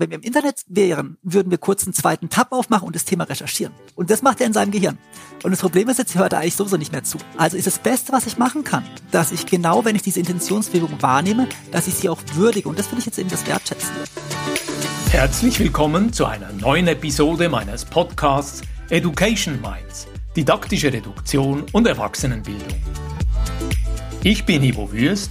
Wenn wir im Internet wären, würden wir kurz einen zweiten Tab aufmachen und das Thema recherchieren. Und das macht er in seinem Gehirn. Und das Problem ist jetzt, hört er eigentlich sowieso nicht mehr zu. Also ist das Beste, was ich machen kann, dass ich genau, wenn ich diese Intentionsbewegung wahrnehme, dass ich sie auch würdige. Und das finde ich jetzt eben das Wertschätzen. Herzlich willkommen zu einer neuen Episode meines Podcasts Education Minds, didaktische Reduktion und Erwachsenenbildung. Ich bin Ivo Würst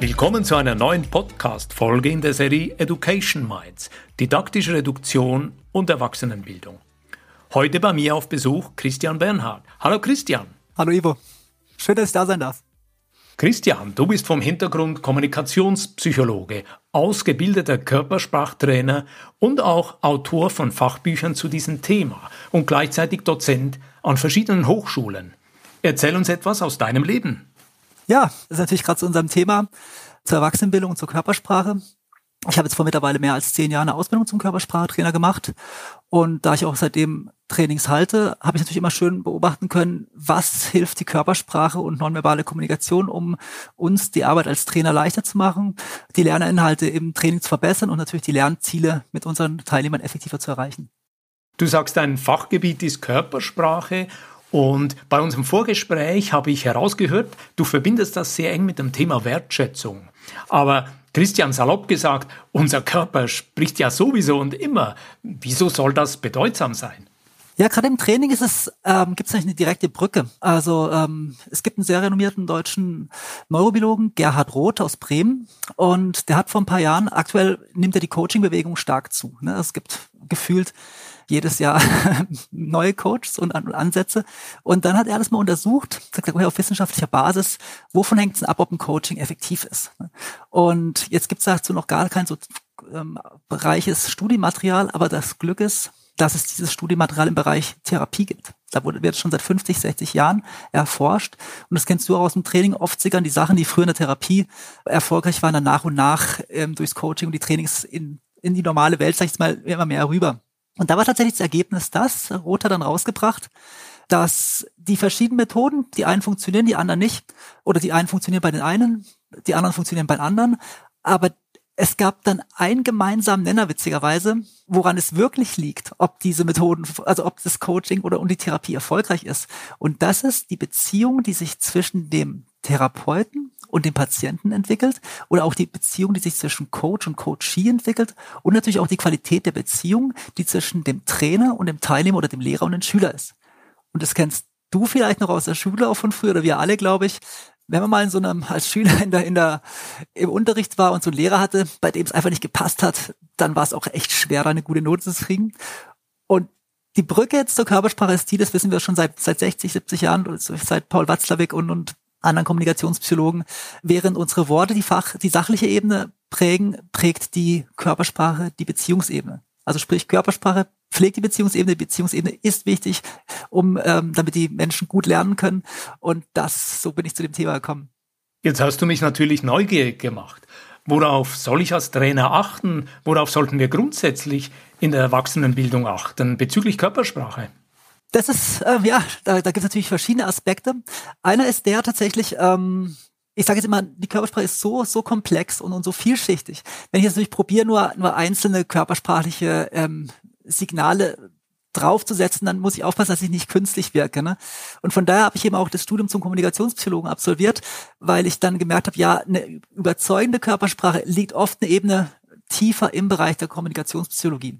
Willkommen zu einer neuen Podcast-Folge in der Serie Education Minds, didaktische Reduktion und Erwachsenenbildung. Heute bei mir auf Besuch Christian Bernhard. Hallo Christian. Hallo Ivo. Schön, dass ich da sein darf. Christian, du bist vom Hintergrund Kommunikationspsychologe, ausgebildeter Körpersprachtrainer und auch Autor von Fachbüchern zu diesem Thema und gleichzeitig Dozent an verschiedenen Hochschulen. Erzähl uns etwas aus deinem Leben. Ja, das ist natürlich gerade zu unserem Thema, zur Erwachsenenbildung und zur Körpersprache. Ich habe jetzt vor mittlerweile mehr als zehn Jahren eine Ausbildung zum Körpersprachetrainer gemacht. Und da ich auch seitdem Trainings halte, habe ich natürlich immer schön beobachten können, was hilft die Körpersprache und nonverbale Kommunikation, um uns die Arbeit als Trainer leichter zu machen, die Lerninhalte im Training zu verbessern und natürlich die Lernziele mit unseren Teilnehmern effektiver zu erreichen. Du sagst, dein Fachgebiet ist Körpersprache und bei unserem Vorgespräch habe ich herausgehört, du verbindest das sehr eng mit dem Thema Wertschätzung. Aber Christian salopp gesagt, unser Körper spricht ja sowieso und immer. Wieso soll das bedeutsam sein? Ja, gerade im Training ist es, ähm, gibt es eigentlich eine direkte Brücke. Also ähm, es gibt einen sehr renommierten deutschen Neurobiologen, Gerhard Roth aus Bremen, und der hat vor ein paar Jahren, aktuell nimmt er die Coaching-Bewegung stark zu. Ne? Es gibt gefühlt jedes Jahr neue Coaches und Ansätze. Und dann hat er alles mal untersucht, sagt er auf wissenschaftlicher Basis, wovon hängt es ab, ob ein Coaching effektiv ist. Und jetzt gibt es dazu noch gar kein so ähm, bereiches Studiematerial, aber das Glück ist, dass es dieses Studiematerial im Bereich Therapie gibt. Da wurde, wird schon seit 50, 60 Jahren erforscht. Und das kennst du auch aus dem Training. Oft sickern die Sachen, die früher in der Therapie erfolgreich waren, dann nach und nach ähm, durchs Coaching und die Trainings in, in die normale Welt, sag ich mal, immer mehr rüber. Und da war tatsächlich das Ergebnis das, Roth hat dann rausgebracht, dass die verschiedenen Methoden, die einen funktionieren, die anderen nicht, oder die einen funktionieren bei den einen, die anderen funktionieren bei den anderen, aber es gab dann einen gemeinsamen Nenner, witzigerweise, woran es wirklich liegt, ob diese Methoden, also ob das Coaching oder und die Therapie erfolgreich ist. Und das ist die Beziehung, die sich zwischen dem Therapeuten und dem Patienten entwickelt oder auch die Beziehung, die sich zwischen Coach und Coachee entwickelt und natürlich auch die Qualität der Beziehung, die zwischen dem Trainer und dem Teilnehmer oder dem Lehrer und dem Schüler ist. Und das kennst du vielleicht noch aus der Schule auch von früher oder wir alle, glaube ich. Wenn man mal in so einem als Schüler in der, in der im Unterricht war und so einen Lehrer hatte, bei dem es einfach nicht gepasst hat, dann war es auch echt schwer, da eine gute Note zu kriegen. Und die Brücke jetzt zur Körpersprache ist die, das wissen wir schon seit, seit 60, 70 Jahren, seit Paul Watzlawick und, und anderen Kommunikationspsychologen, während unsere Worte die Fach, die sachliche Ebene prägen, prägt die Körpersprache die Beziehungsebene. Also sprich Körpersprache pflegt die Beziehungsebene, die Beziehungsebene ist wichtig, um ähm, damit die Menschen gut lernen können. Und das, so bin ich zu dem Thema gekommen. Jetzt hast du mich natürlich neugierig gemacht. Worauf soll ich als Trainer achten? Worauf sollten wir grundsätzlich in der Erwachsenenbildung achten bezüglich Körpersprache? Das ist, äh, ja, da, da gibt es natürlich verschiedene Aspekte. Einer ist der tatsächlich, ähm, ich sage jetzt immer, die Körpersprache ist so, so komplex und, und so vielschichtig. Wenn ich jetzt natürlich probiere, nur, nur einzelne körpersprachliche ähm, Signale draufzusetzen, dann muss ich aufpassen, dass ich nicht künstlich wirke. Ne? Und von daher habe ich eben auch das Studium zum Kommunikationspsychologen absolviert, weil ich dann gemerkt habe, ja, eine überzeugende Körpersprache liegt oft eine Ebene tiefer im Bereich der Kommunikationspsychologie.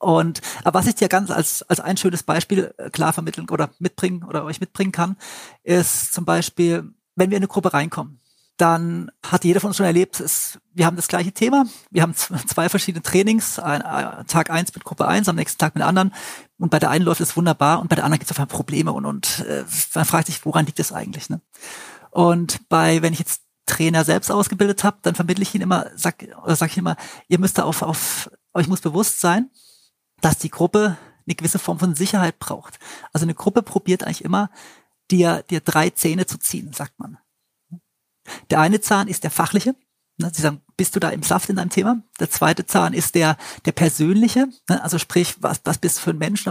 Und aber was ich dir ganz als, als ein schönes Beispiel äh, klar vermitteln oder mitbringen oder euch mitbringen kann, ist zum Beispiel, wenn wir in eine Gruppe reinkommen, dann hat jeder von uns schon erlebt, es, wir haben das gleiche Thema, wir haben zwei verschiedene Trainings, ein, ein, Tag eins mit Gruppe eins, am nächsten Tag mit anderen und bei der einen läuft es wunderbar und bei der anderen gibt es einfach Probleme und, und äh, man fragt sich, woran liegt es eigentlich? Ne? Und bei, wenn ich jetzt Trainer selbst ausgebildet habe, dann vermittle ich ihn immer, sag, oder sag ich immer, ihr müsst da auf, auf ich muss bewusst sein, dass die Gruppe eine gewisse Form von Sicherheit braucht. Also eine Gruppe probiert eigentlich immer, dir, dir drei Zähne zu ziehen, sagt man. Der eine Zahn ist der fachliche. Ne, sie sagen, bist du da im Saft in deinem Thema? Der zweite Zahn ist der, der persönliche. Ne, also sprich, was, was bist du für ein Mensch?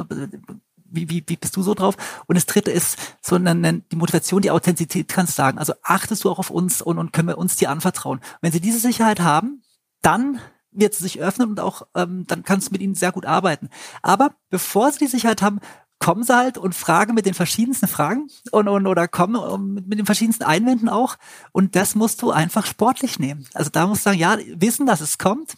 Wie, wie, wie bist du so drauf? Und das dritte ist so eine, die Motivation, die Authentizität kannst du sagen. Also achtest du auch auf uns und, und können wir uns dir anvertrauen. Wenn sie diese Sicherheit haben, dann wird sie sich öffnen und auch ähm, dann kannst du mit ihnen sehr gut arbeiten. Aber bevor sie die Sicherheit haben, kommen sie halt und fragen mit den verschiedensten Fragen und, und oder kommen mit, mit den verschiedensten Einwänden auch. Und das musst du einfach sportlich nehmen. Also da musst du sagen, ja, wissen, dass es kommt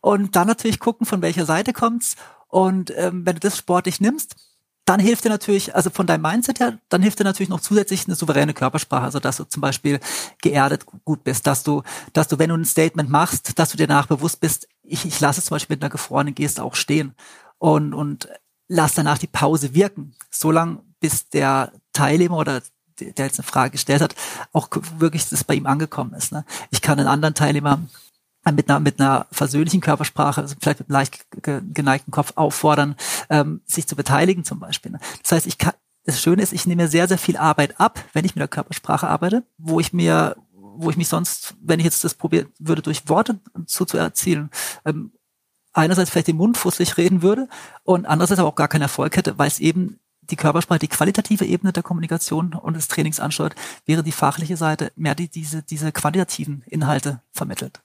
und dann natürlich gucken, von welcher Seite kommt's. Und ähm, wenn du das sportlich nimmst, dann hilft dir natürlich, also von deinem Mindset her, dann hilft dir natürlich noch zusätzlich eine souveräne Körpersprache, also dass du zum Beispiel geerdet gut bist, dass du, dass du, wenn du ein Statement machst, dass du dir danach bewusst bist, ich, ich lasse es zum Beispiel mit einer gefrorenen Geste auch stehen und, und lass danach die Pause wirken, so lang bis der Teilnehmer oder der jetzt eine Frage gestellt hat, auch wirklich das bei ihm angekommen ist. Ne? Ich kann einen anderen Teilnehmer mit einer, mit einer versöhnlichen Körpersprache, also vielleicht mit einem leicht geneigten Kopf auffordern, ähm, sich zu beteiligen zum Beispiel. Ne? Das heißt, ich kann, das Schöne ist, ich nehme sehr, sehr viel Arbeit ab, wenn ich mit der Körpersprache arbeite, wo ich mir, wo ich mich sonst, wenn ich jetzt das probieren würde, durch Worte zu, zu erzielen, ähm, einerseits vielleicht den Mund fusselig reden würde und andererseits aber auch gar keinen Erfolg hätte, weil es eben die Körpersprache, die qualitative Ebene der Kommunikation und des Trainings ansteuert, wäre die fachliche Seite mehr die diese, diese quantitativen Inhalte vermittelt.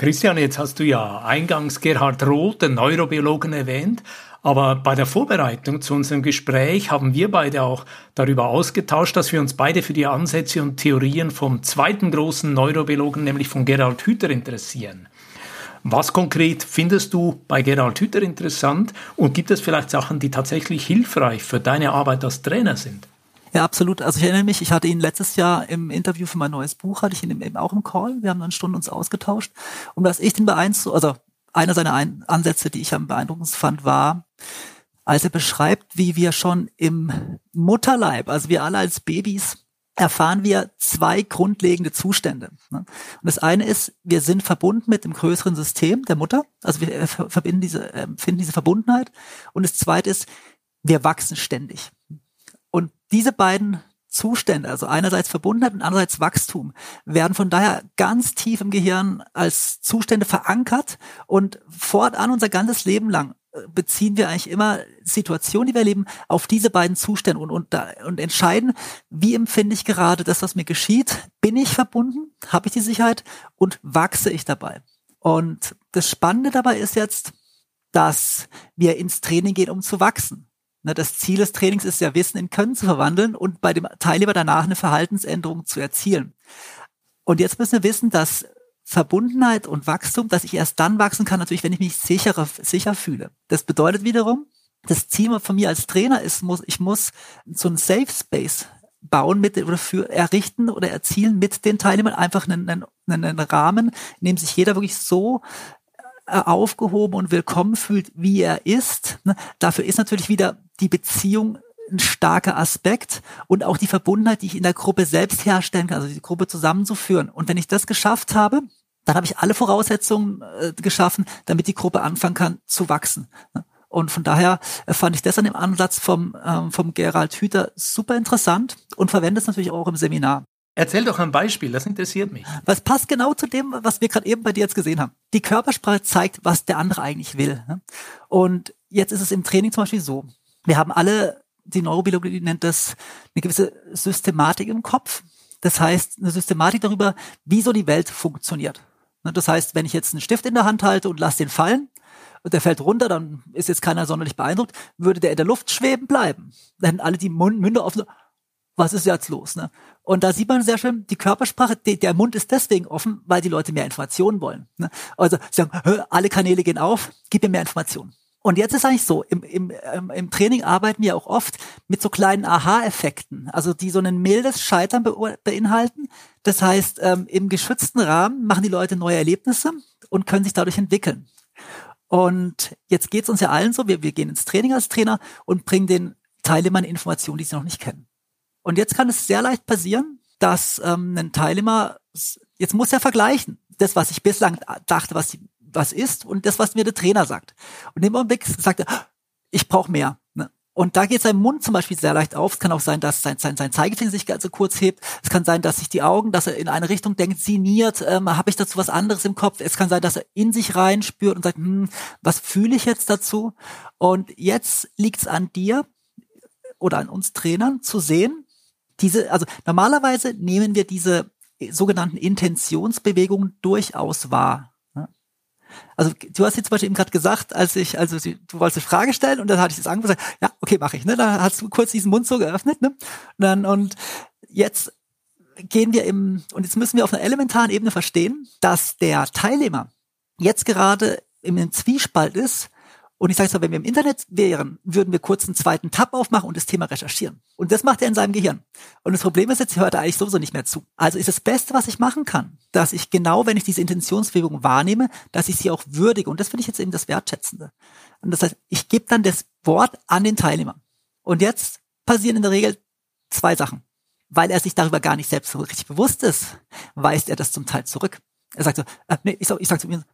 Christian, jetzt hast du ja eingangs Gerhard Roth, den Neurobiologen, erwähnt. Aber bei der Vorbereitung zu unserem Gespräch haben wir beide auch darüber ausgetauscht, dass wir uns beide für die Ansätze und Theorien vom zweiten großen Neurobiologen, nämlich von Gerhard Hüther, interessieren. Was konkret findest du bei Gerhard Hüther interessant und gibt es vielleicht Sachen, die tatsächlich hilfreich für deine Arbeit als Trainer sind? Ja, absolut. Also ich erinnere mich, ich hatte ihn letztes Jahr im Interview für mein neues Buch, hatte ich ihn eben auch im Call. Wir haben dann Stunden uns ausgetauscht. Und was ich den beeindruckend, also einer seiner Ein Ansätze, die ich am beeindruckendsten fand, war, als er beschreibt, wie wir schon im Mutterleib, also wir alle als Babys, erfahren wir zwei grundlegende Zustände. Ne? Und das eine ist, wir sind verbunden mit dem größeren System der Mutter, also wir verbinden diese, finden diese Verbundenheit. Und das zweite ist, wir wachsen ständig. Diese beiden Zustände, also einerseits Verbundenheit und andererseits Wachstum, werden von daher ganz tief im Gehirn als Zustände verankert und fortan unser ganzes Leben lang äh, beziehen wir eigentlich immer Situationen, die wir erleben, auf diese beiden Zustände und, und, und entscheiden, wie empfinde ich gerade das, was mir geschieht. Bin ich verbunden? Habe ich die Sicherheit? Und wachse ich dabei? Und das Spannende dabei ist jetzt, dass wir ins Training gehen, um zu wachsen. Ne, das Ziel des Trainings ist ja, Wissen in Können zu verwandeln und bei dem Teilnehmer danach eine Verhaltensänderung zu erzielen. Und jetzt müssen wir wissen, dass Verbundenheit und Wachstum, dass ich erst dann wachsen kann, natürlich, wenn ich mich sicherer, sicher fühle. Das bedeutet wiederum, das Ziel von mir als Trainer ist, muss, ich muss so ein Safe Space bauen mit oder für errichten oder erzielen mit den Teilnehmern einfach einen, einen, einen Rahmen, in dem sich jeder wirklich so aufgehoben und willkommen fühlt, wie er ist. Ne? Dafür ist natürlich wieder die Beziehung ein starker Aspekt und auch die Verbundenheit, die ich in der Gruppe selbst herstellen kann, also die Gruppe zusammenzuführen. Und wenn ich das geschafft habe, dann habe ich alle Voraussetzungen äh, geschaffen, damit die Gruppe anfangen kann zu wachsen. Ne? Und von daher äh, fand ich das an dem Ansatz vom, ähm, vom Gerald Hüther super interessant und verwende es natürlich auch im Seminar. Erzähl doch ein Beispiel, das interessiert mich. Was passt genau zu dem, was wir gerade eben bei dir jetzt gesehen haben. Die Körpersprache zeigt, was der andere eigentlich will. Ne? Und jetzt ist es im Training zum Beispiel so. Wir haben alle, die Neurobiologie nennt das eine gewisse Systematik im Kopf. Das heißt, eine Systematik darüber, wie so die Welt funktioniert. Ne? Das heißt, wenn ich jetzt einen Stift in der Hand halte und lasse den fallen, und der fällt runter, dann ist jetzt keiner sonderlich beeindruckt, würde der in der Luft schweben bleiben. Dann hätten alle die Münder offen, was ist jetzt los? Ne? Und da sieht man sehr schön, die Körpersprache, die, der Mund ist deswegen offen, weil die Leute mehr Informationen wollen. Ne? Also sie sagen, alle Kanäle gehen auf, gib mir mehr Informationen. Und jetzt ist eigentlich so, im, im, ähm, im Training arbeiten wir auch oft mit so kleinen Aha-Effekten, also die so ein mildes Scheitern beinhalten. Das heißt, ähm, im geschützten Rahmen machen die Leute neue Erlebnisse und können sich dadurch entwickeln. Und jetzt geht es uns ja allen so, wir, wir gehen ins Training als Trainer und bringen den Teilnehmern Informationen, die sie noch nicht kennen. Und jetzt kann es sehr leicht passieren, dass ähm, ein Teilnehmer, jetzt muss er vergleichen, das, was ich bislang dachte, was was ist und das, was mir der Trainer sagt. Und im Augenblick sagt er, ich brauche mehr. Ne? Und da geht sein Mund zum Beispiel sehr leicht auf. Es kann auch sein, dass sein, sein, sein Zeigefinger sich ganz so kurz hebt. Es kann sein, dass sich die Augen, dass er in eine Richtung denkt, sinniert, ähm, habe ich dazu was anderes im Kopf. Es kann sein, dass er in sich rein spürt und sagt, hm, was fühle ich jetzt dazu? Und jetzt liegt es an dir oder an uns Trainern zu sehen, diese, also normalerweise nehmen wir diese sogenannten Intentionsbewegungen durchaus wahr. Also du hast jetzt zum Beispiel eben gerade gesagt, als ich, also du wolltest eine Frage stellen und dann hatte ich das angeboten, ja, okay, mache ich. Ne? Dann hast du kurz diesen Mund so geöffnet, ne? Und, dann, und jetzt gehen wir im, und jetzt müssen wir auf einer elementaren Ebene verstehen, dass der Teilnehmer jetzt gerade im Zwiespalt ist und ich sage so, wenn wir im Internet wären, würden wir kurz einen zweiten Tab aufmachen und das Thema recherchieren. Und das macht er in seinem Gehirn. Und das Problem ist jetzt, hört er eigentlich sowieso nicht mehr zu. Also ist das Beste, was ich machen kann, dass ich genau, wenn ich diese Intentionsbewegung wahrnehme, dass ich sie auch würdige. Und das finde ich jetzt eben das Wertschätzende. Und das heißt, ich gebe dann das Wort an den Teilnehmer. Und jetzt passieren in der Regel zwei Sachen. Weil er sich darüber gar nicht selbst so richtig bewusst ist, weist er das zum Teil zurück. Er sagt so, äh, nee, ich ich sag zu mir,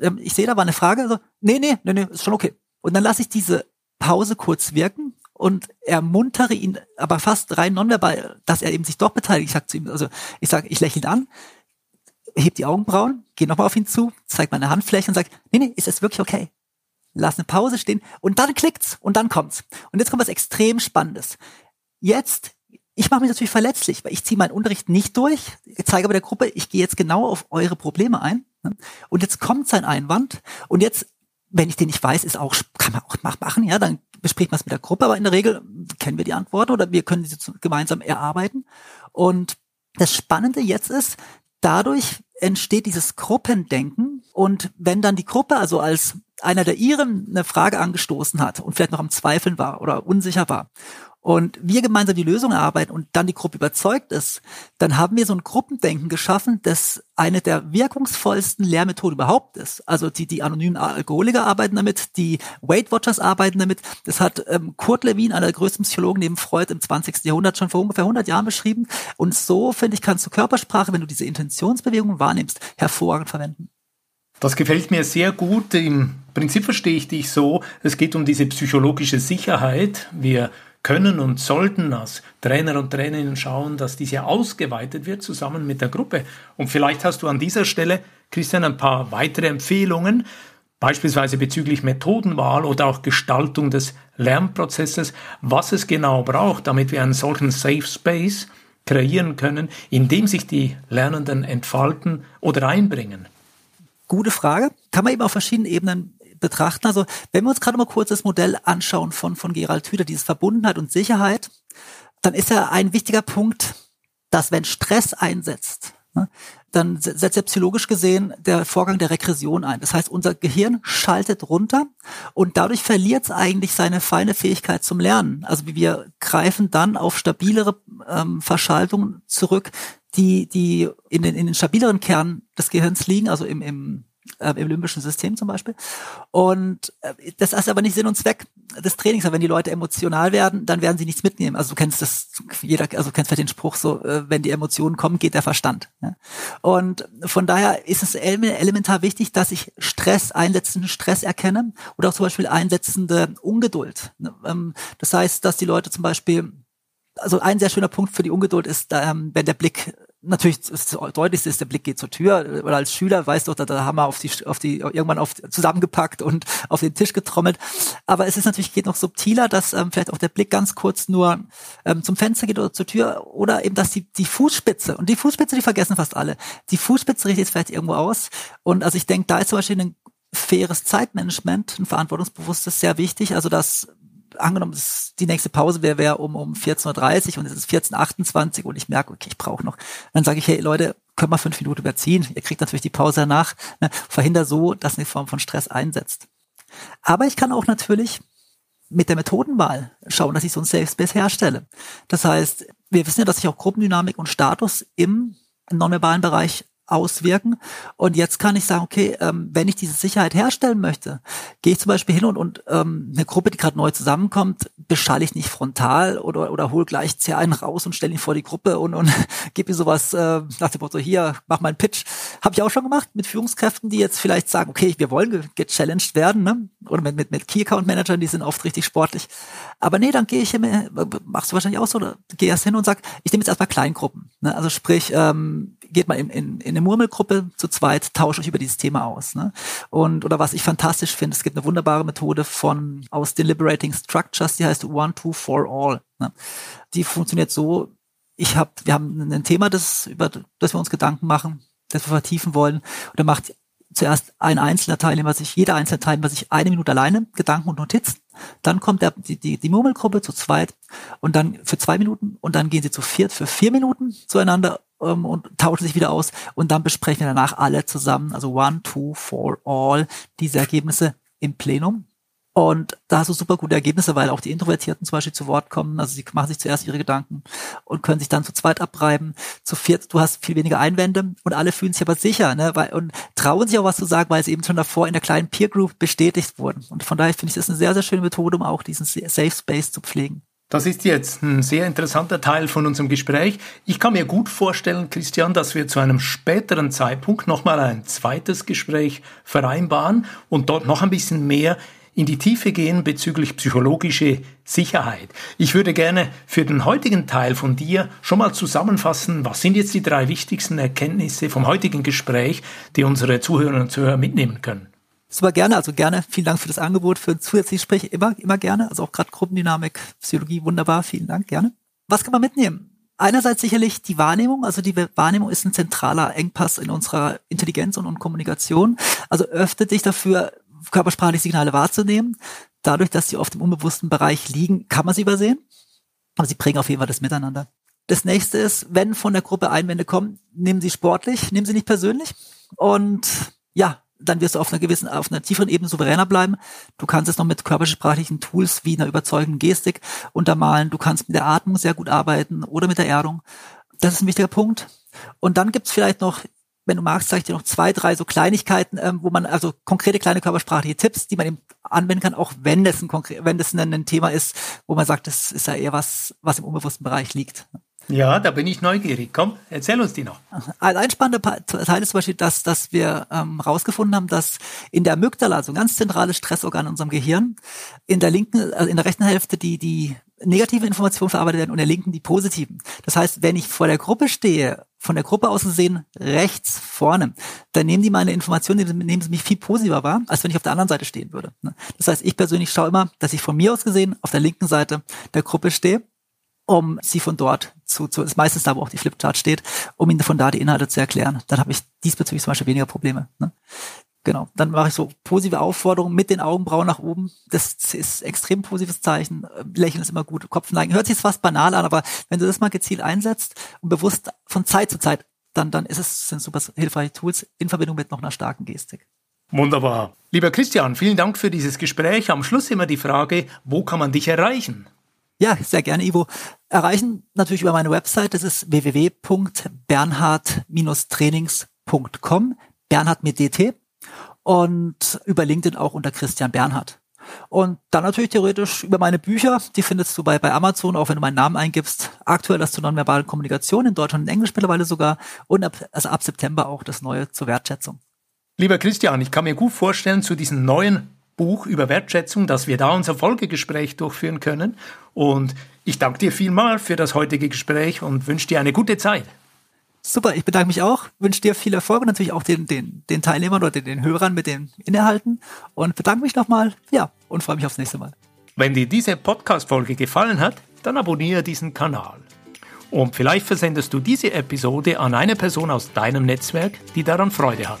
ähm, ich sehe da war eine Frage, also, nee, nee, nee, nee, ist schon okay. Und dann lasse ich diese Pause kurz wirken und ermuntere ihn aber fast rein nonverbal, dass er eben sich doch beteiligt. Ich sag zu ihm, also ich sage, ich lächle ihn an, heb die Augenbrauen, gehe nochmal auf ihn zu, zeige meine Handfläche und sage, nee, nee, ist es wirklich okay? Lass eine Pause stehen und dann klickt's und dann kommt's. Und jetzt kommt was extrem Spannendes. Jetzt ich mache mich natürlich verletzlich, weil ich ziehe meinen Unterricht nicht durch, zeige aber der Gruppe, ich gehe jetzt genau auf eure Probleme ein. Ne? Und jetzt kommt sein Einwand und jetzt, wenn ich den nicht weiß, ist auch, kann man auch machen, ja, dann bespricht man es mit der Gruppe, aber in der Regel kennen wir die Antworten oder wir können sie gemeinsam erarbeiten. Und das Spannende jetzt ist, dadurch entsteht dieses Gruppendenken und wenn dann die Gruppe, also als einer der Iren eine Frage angestoßen hat und vielleicht noch am Zweifeln war oder unsicher war und wir gemeinsam die Lösung erarbeiten und dann die Gruppe überzeugt ist, dann haben wir so ein Gruppendenken geschaffen, das eine der wirkungsvollsten Lehrmethoden überhaupt ist. Also die, die anonymen Alkoholiker arbeiten damit, die Weight Watchers arbeiten damit. Das hat ähm, Kurt Lewin, einer der größten Psychologen neben Freud im 20. Jahrhundert, schon vor ungefähr 100 Jahren beschrieben. Und so, finde ich, kannst du Körpersprache, wenn du diese Intentionsbewegungen wahrnimmst, hervorragend verwenden. Das gefällt mir sehr gut. Im Prinzip verstehe ich dich so, es geht um diese psychologische Sicherheit. Wir können und sollten als Trainer und Trainerinnen schauen, dass diese ausgeweitet wird zusammen mit der Gruppe. Und vielleicht hast du an dieser Stelle, Christian, ein paar weitere Empfehlungen, beispielsweise bezüglich Methodenwahl oder auch Gestaltung des Lernprozesses, was es genau braucht, damit wir einen solchen Safe Space kreieren können, in dem sich die Lernenden entfalten oder einbringen. Gute Frage. Kann man eben auf verschiedenen Ebenen betrachten. Also wenn wir uns gerade mal kurz das Modell anschauen von, von Gerald Hüther, dieses Verbundenheit und Sicherheit, dann ist ja ein wichtiger Punkt, dass wenn Stress einsetzt, ne, dann setzt ja psychologisch gesehen der Vorgang der Regression ein. Das heißt, unser Gehirn schaltet runter und dadurch verliert es eigentlich seine feine Fähigkeit zum Lernen. Also wir greifen dann auf stabilere ähm, Verschaltungen zurück, die, die in den, in den stabileren Kern des Gehirns liegen, also im, im äh, im limbischen System zum Beispiel. Und äh, das ist aber nicht Sinn und Zweck des Trainings. Wenn die Leute emotional werden, dann werden sie nichts mitnehmen. Also du kennst das, jeder, also du kennst vielleicht den Spruch so, äh, wenn die Emotionen kommen, geht der Verstand. Ja? Und von daher ist es elementar wichtig, dass ich Stress, einsetzenden Stress erkenne oder auch zum Beispiel einsetzende Ungeduld. Ähm, das heißt, dass die Leute zum Beispiel also ein sehr schöner Punkt für die Ungeduld ist, ähm, wenn der Blick natürlich das deutlichste ist, der Blick geht zur Tür. Oder als Schüler weißt du, da, da haben wir auf die, auf die, irgendwann auf, zusammengepackt und auf den Tisch getrommelt. Aber es ist natürlich, geht noch subtiler, dass ähm, vielleicht auch der Blick ganz kurz nur ähm, zum Fenster geht oder zur Tür oder eben, dass die, die Fußspitze, und die Fußspitze, die vergessen fast alle, die Fußspitze richtet vielleicht irgendwo aus. Und also ich denke, da ist zum Beispiel ein faires Zeitmanagement, ein verantwortungsbewusstes sehr wichtig. Also dass angenommen, die nächste Pause wäre wär um, um 14.30 Uhr und es ist 14.28 Uhr und ich merke, okay, ich brauche noch. Dann sage ich, hey Leute, können wir fünf Minuten überziehen. Ihr kriegt natürlich die Pause danach. Ne, verhinder so, dass eine Form von Stress einsetzt. Aber ich kann auch natürlich mit der Methodenwahl schauen, dass ich so ein Safe Space herstelle. Das heißt, wir wissen ja, dass sich auch Gruppendynamik und Status im nonverbalen Bereich auswirken. Und jetzt kann ich sagen, okay, ähm, wenn ich diese Sicherheit herstellen möchte, gehe ich zum Beispiel hin und, und ähm, eine Gruppe, die gerade neu zusammenkommt, beschalle ich nicht frontal oder, oder hol gleich c einen raus und stelle ihn vor die Gruppe und, und gebe ihm sowas äh, nach dem Motto, hier, mach mal einen Pitch. Habe ich auch schon gemacht mit Führungskräften, die jetzt vielleicht sagen, okay, wir wollen gechallenged werden, ne? oder mit, mit, mit Key Account Managern, die sind oft richtig sportlich. Aber nee, dann gehe ich immer, machst du wahrscheinlich auch so, oder geh erst hin und sag, ich nehme jetzt erstmal Kleingruppen. Ne? Also sprich, ähm, geht mal in, in, in eine Murmelgruppe zu zweit, tauscht euch über dieses Thema aus. Ne? Und oder was ich fantastisch finde, es gibt eine wunderbare Methode von aus Deliberating Structures, die heißt One, Two, For All. Ne? Die funktioniert so, ich habe, wir haben ein Thema, das, über das wir uns Gedanken machen, das wir vertiefen wollen. Und da macht zuerst ein einzelner Teilnehmer sich, jeder einzelne Teilnehmer sich eine Minute alleine, Gedanken und Notizen. Dann kommt der, die, die, die Murmelgruppe zu zweit und dann für zwei Minuten und dann gehen sie zu viert für vier Minuten zueinander ähm, und tauschen sich wieder aus und dann besprechen wir danach alle zusammen, also one, two, four, all, diese Ergebnisse im Plenum. Und da hast du super gute Ergebnisse, weil auch die Introvertierten zum Beispiel zu Wort kommen. Also sie machen sich zuerst ihre Gedanken und können sich dann zu zweit abreiben. Zu viert, du hast viel weniger Einwände und alle fühlen sich aber sicher ne? weil, und trauen sich auch was zu sagen, weil sie eben schon davor in der kleinen Peer Group bestätigt wurden. Und von daher finde ich das eine sehr, sehr schöne Methode, um auch diesen Safe Space zu pflegen. Das ist jetzt ein sehr interessanter Teil von unserem Gespräch. Ich kann mir gut vorstellen, Christian, dass wir zu einem späteren Zeitpunkt nochmal ein zweites Gespräch vereinbaren und dort noch ein bisschen mehr in die Tiefe gehen bezüglich psychologische Sicherheit. Ich würde gerne für den heutigen Teil von dir schon mal zusammenfassen, was sind jetzt die drei wichtigsten Erkenntnisse vom heutigen Gespräch, die unsere Zuhörerinnen und Zuhörer mitnehmen können. Super gerne, also gerne. Vielen Dank für das Angebot, für zusätzliche Gespräche. Immer, immer gerne. Also auch gerade Gruppendynamik, Psychologie, wunderbar. Vielen Dank, gerne. Was kann man mitnehmen? Einerseits sicherlich die Wahrnehmung. Also die Wahrnehmung ist ein zentraler Engpass in unserer Intelligenz und, und Kommunikation. Also öffnet dich dafür, körpersprachliche Signale wahrzunehmen. Dadurch, dass sie oft im unbewussten Bereich liegen, kann man sie übersehen. Aber sie prägen auf jeden Fall das Miteinander. Das nächste ist, wenn von der Gruppe Einwände kommen, nehmen sie sportlich, nehmen sie nicht persönlich. Und ja, dann wirst du auf einer gewissen, auf einer tieferen Ebene souveräner bleiben. Du kannst es noch mit körpersprachlichen Tools wie einer überzeugenden Gestik untermalen. Du kannst mit der Atmung sehr gut arbeiten oder mit der Erdung. Das ist ein wichtiger Punkt. Und dann gibt's vielleicht noch, wenn du magst, zeige ich dir noch zwei, drei so Kleinigkeiten, ähm, wo man, also konkrete kleine körpersprachliche Tipps, die man eben anwenden kann, auch wenn das ein, wenn das ein, ein Thema ist, wo man sagt, das ist ja eher was, was im unbewussten Bereich liegt. Ja, da bin ich neugierig. Komm, erzähl uns die noch. Ein, ein spannender Teil ist zum Beispiel, dass, dass wir ähm, rausgefunden haben, dass in der Amygdala, also ein ganz zentrales Stressorgan in unserem Gehirn, in der linken, also in der rechten Hälfte die, die negative Informationen verarbeitet werden und in der linken die positiven. Das heißt, wenn ich vor der Gruppe stehe, von der Gruppe aus gesehen rechts vorne, dann nehmen die meine Informationen, nehmen sie mich viel positiver wahr, als wenn ich auf der anderen Seite stehen würde. Ne? Das heißt, ich persönlich schaue immer, dass ich von mir aus gesehen auf der linken Seite der Gruppe stehe um sie von dort zu, zu ist meistens da, wo auch die Flipchart steht, um ihnen von da die Inhalte zu erklären. Dann habe ich diesbezüglich zum Beispiel weniger Probleme. Ne? Genau. Dann mache ich so positive Aufforderungen mit den Augenbrauen nach oben. Das ist extrem positives Zeichen. Lächeln ist immer gut. Kopf neigen. Hört sich fast banal an, aber wenn du das mal gezielt einsetzt und bewusst von Zeit zu Zeit, dann, dann ist es, sind super hilfreiche Tools in Verbindung mit noch einer starken Gestik. Wunderbar. Lieber Christian, vielen Dank für dieses Gespräch. Am Schluss immer die Frage, wo kann man dich erreichen? Ja, sehr gerne, Ivo. Erreichen natürlich über meine Website. Das ist www.bernhard-trainings.com. Bernhard mit DT. Und über LinkedIn auch unter Christian Bernhard. Und dann natürlich theoretisch über meine Bücher, die findest du bei, bei Amazon, auch wenn du meinen Namen eingibst. Aktuell das zur nonverbalen Kommunikation in Deutschland und Englisch mittlerweile sogar und ab, also ab September auch das neue zur Wertschätzung. Lieber Christian, ich kann mir gut vorstellen, zu diesen neuen Buch über Wertschätzung, dass wir da unser Folgegespräch durchführen können. Und ich danke dir vielmal für das heutige Gespräch und wünsche dir eine gute Zeit. Super, ich bedanke mich auch, wünsche dir viel Erfolg und natürlich auch den, den, den Teilnehmern oder den, den Hörern mit den Inhalten und bedanke mich nochmal, ja, und freue mich aufs nächste Mal. Wenn dir diese Podcast-Folge gefallen hat, dann abonniere diesen Kanal. Und vielleicht versendest du diese Episode an eine Person aus deinem Netzwerk, die daran Freude hat.